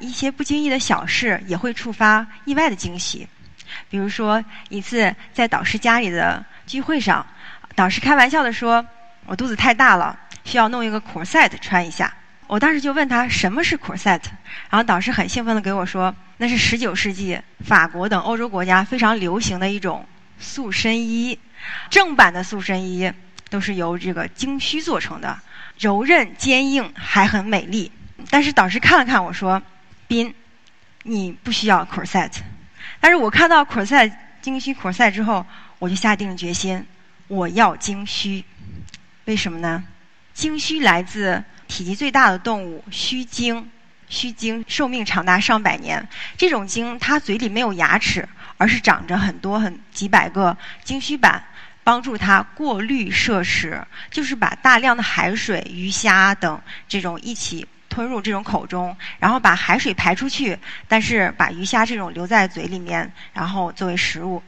一些不经意的小事也会触发意外的惊喜。比如说，一次在导师家里的聚会上，导师开玩笑的说：“我肚子太大了，需要弄一个 corset 穿一下。”我当时就问他什么是 corset，然后导师很兴奋的给我说：“那是19世纪法国等欧洲国家非常流行的一种塑身衣，正版的塑身衣都是由这个精须做成的。”柔韧坚硬还很美丽，但是导师看了看我说：“斌，你不需要 corset。”但是我看到 corset 精须 corset 之后，我就下定了决心，我要精须。为什么呢？精须来自体积最大的动物须鲸，须鲸寿命长达上百年。这种鲸它嘴里没有牙齿，而是长着很多很几百个精须板。帮助它过滤摄食，就是把大量的海水、鱼虾等这种一起吞入这种口中，然后把海水排出去，但是把鱼虾这种留在嘴里面，然后作为食物。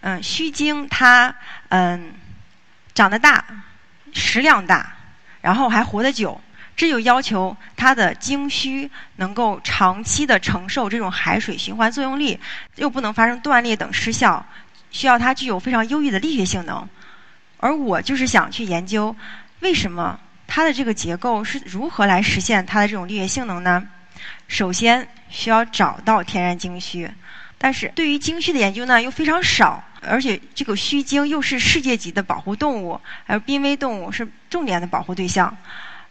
嗯，须鲸它嗯长得大，食量大，然后还活得久，这就要求它的鲸须能够长期的承受这种海水循环作用力，又不能发生断裂等失效。需要它具有非常优异的力学性能，而我就是想去研究为什么它的这个结构是如何来实现它的这种力学性能呢？首先需要找到天然鲸须，但是对于鲸须的研究呢又非常少，而且这个须鲸又是世界级的保护动物，而濒危动物是重点的保护对象。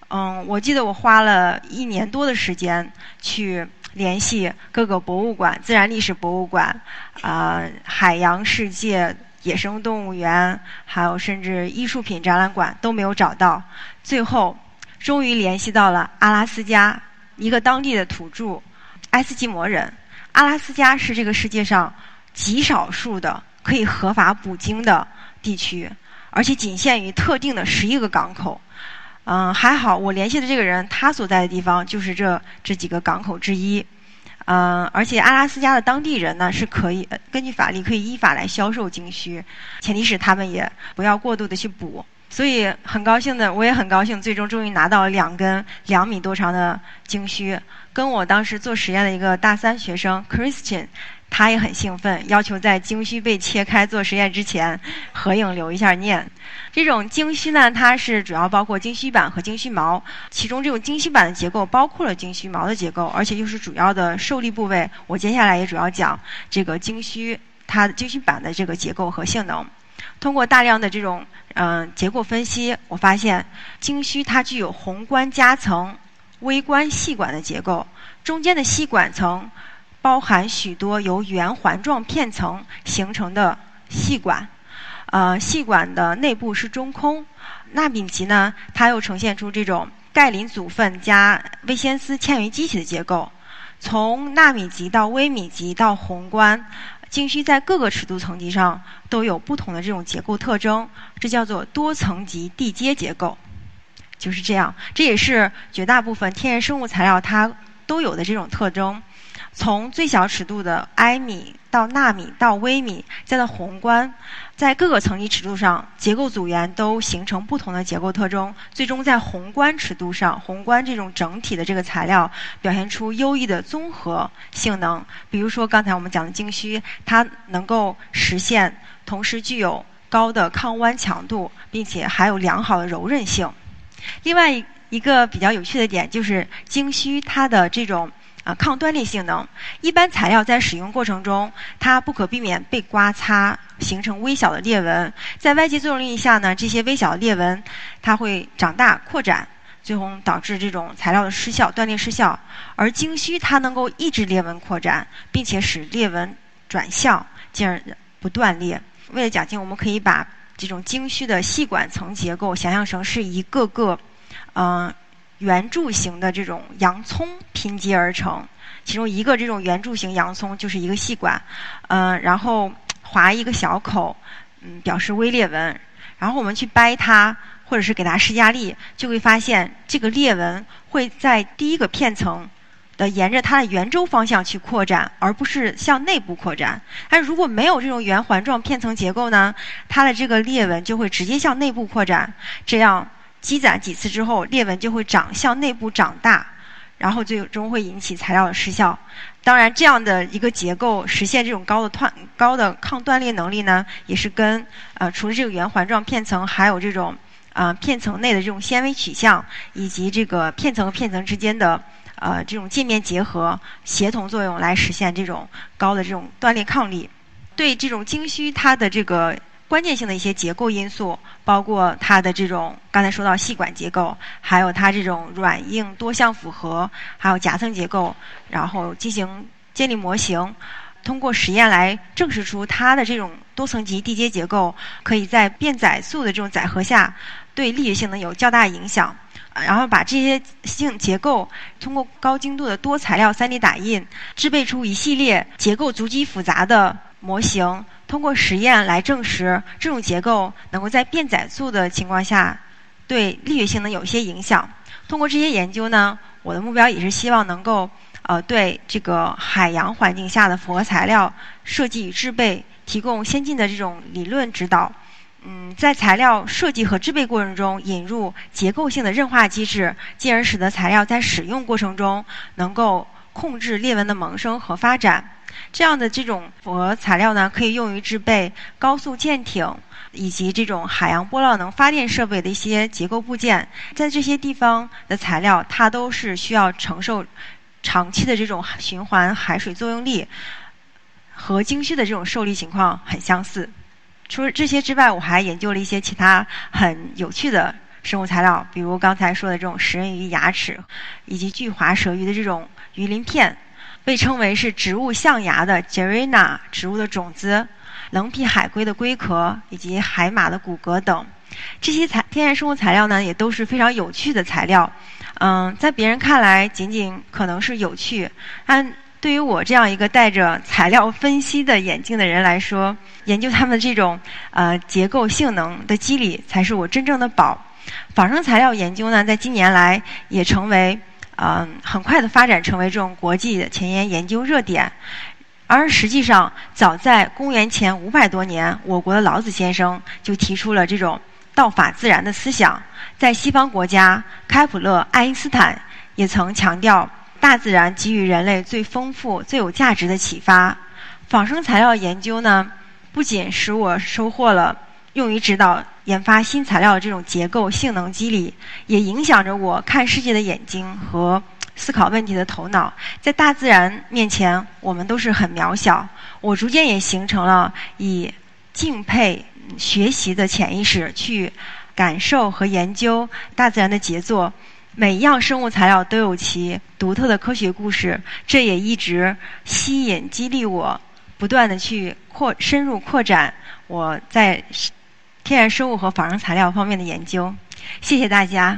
嗯，我记得我花了一年多的时间去。联系各个博物馆、自然历史博物馆、啊海洋世界、野生动物园，还有甚至艺术品展览馆都没有找到。最后，终于联系到了阿拉斯加一个当地的土著埃斯基摩人。阿拉斯加是这个世界上极少数的可以合法捕鲸的地区，而且仅限于特定的十一个港口。嗯，还好，我联系的这个人，他所在的地方就是这这几个港口之一。嗯，而且阿拉斯加的当地人呢，是可以根据法律可以依法来销售鲸须，前提是他们也不要过度的去捕。所以很高兴的，我也很高兴，最终终于拿到了两根两米多长的鲸须，跟我当时做实验的一个大三学生 Christian。他也很兴奋，要求在鲸须被切开做实验之前合影留一下念。这种鲸须呢，它是主要包括鲸须板和鲸须毛，其中这种鲸须板的结构包括了鲸须毛的结构，而且又是主要的受力部位。我接下来也主要讲这个鲸须它鲸须板的这个结构和性能。通过大量的这种嗯结构分析，我发现鲸须它具有宏观夹层、微观细管的结构，中间的细管层。包含许多由圆环状片层形成的细管，呃，细管的内部是中空。纳米级呢，它又呈现出这种钙磷组分加微纤丝纤维基体的结构。从纳米级到微米级到宏观，鲸须在各个尺度层级上都有不同的这种结构特征，这叫做多层级地阶结构。就是这样，这也是绝大部分天然生物材料它都有的这种特征。从最小尺度的埃米到纳米到微米，再到宏观，在各个层级尺度上，结构组员都形成不同的结构特征。最终在宏观尺度上，宏观这种整体的这个材料表现出优异的综合性能。比如说刚才我们讲的晶须，它能够实现同时具有高的抗弯强度，并且还有良好的柔韧性。另外一个比较有趣的点就是晶须它的这种。啊，抗断裂性能，一般材料在使用过程中，它不可避免被刮擦，形成微小的裂纹。在外界作用力下呢，这些微小的裂纹它会长大扩展，最终导致这种材料的失效、断裂失效。而鲸须它能够抑制裂纹扩展，并且使裂纹转向，进而不断裂。为了讲清，我们可以把这种鲸须的细管层结构想象成是一个个，嗯。圆柱形的这种洋葱拼接而成，其中一个这种圆柱形洋葱就是一个细管，嗯，然后划一个小口，嗯，表示微裂纹。然后我们去掰它，或者是给它施加力，就会发现这个裂纹会在第一个片层的沿着它的圆周方向去扩展，而不是向内部扩展。但如果没有这种圆环状片层结构呢，它的这个裂纹就会直接向内部扩展，这样积攒几次之后，裂纹就会长向内部长大。然后最终会引起材料的失效。当然，这样的一个结构实现这种高的断高的抗断裂能力呢，也是跟呃除了这个圆环状片层，还有这种啊片层内的这种纤维取向，以及这个片层和片层之间的呃这种界面结合协同作用来实现这种高的这种断裂抗力。对这种晶须，它的这个。关键性的一些结构因素，包括它的这种刚才说到细管结构，还有它这种软硬多项复合，还有夹层结构，然后进行建立模型，通过实验来证实出它的这种多层级缔结结构可以在变载速的这种载荷下对力学性能有较大影响。然后把这些性结构通过高精度的多材料 3D 打印，制备出一系列结构足迹复杂的模型。通过实验来证实这种结构能够在变载速的情况下对力学性能有些影响。通过这些研究呢，我的目标也是希望能够呃对这个海洋环境下的复合材料设计与制备提供先进的这种理论指导。嗯，在材料设计和制备过程中引入结构性的韧化机制，进而使得材料在使用过程中能够控制裂纹的萌生和发展。这样的这种复合材料呢，可以用于制备高速舰艇以及这种海洋波浪能发电设备的一些结构部件。在这些地方的材料，它都是需要承受长期的这种循环海水作用力，和晶须的这种受力情况很相似。除了这些之外，我还研究了一些其他很有趣的生物材料，比如刚才说的这种食人鱼牙齿，以及巨滑舌鱼的这种鱼鳞片。被称为是植物象牙的 Gerina 植物的种子，棱皮海龟的龟壳以及海马的骨骼等，这些材天然生物材料呢，也都是非常有趣的材料。嗯，在别人看来仅仅可能是有趣，但对于我这样一个戴着材料分析的眼镜的人来说，研究它们这种呃结构性能的机理才是我真正的宝。仿生材料研究呢，在近年来也成为。嗯，很快的发展成为这种国际前沿研究热点，而实际上，早在公元前五百多年，我国的老子先生就提出了这种道法自然的思想。在西方国家，开普勒、爱因斯坦也曾强调，大自然给予人类最丰富、最有价值的启发。仿生材料研究呢，不仅使我收获了。用于指导研发新材料的这种结构性能机理，也影响着我看世界的眼睛和思考问题的头脑。在大自然面前，我们都是很渺小。我逐渐也形成了以敬佩、学习的潜意识去感受和研究大自然的杰作。每一样生物材料都有其独特的科学故事，这也一直吸引、激励我，不断的去扩深入扩展我在。天然生物和仿生材料方面的研究，谢谢大家。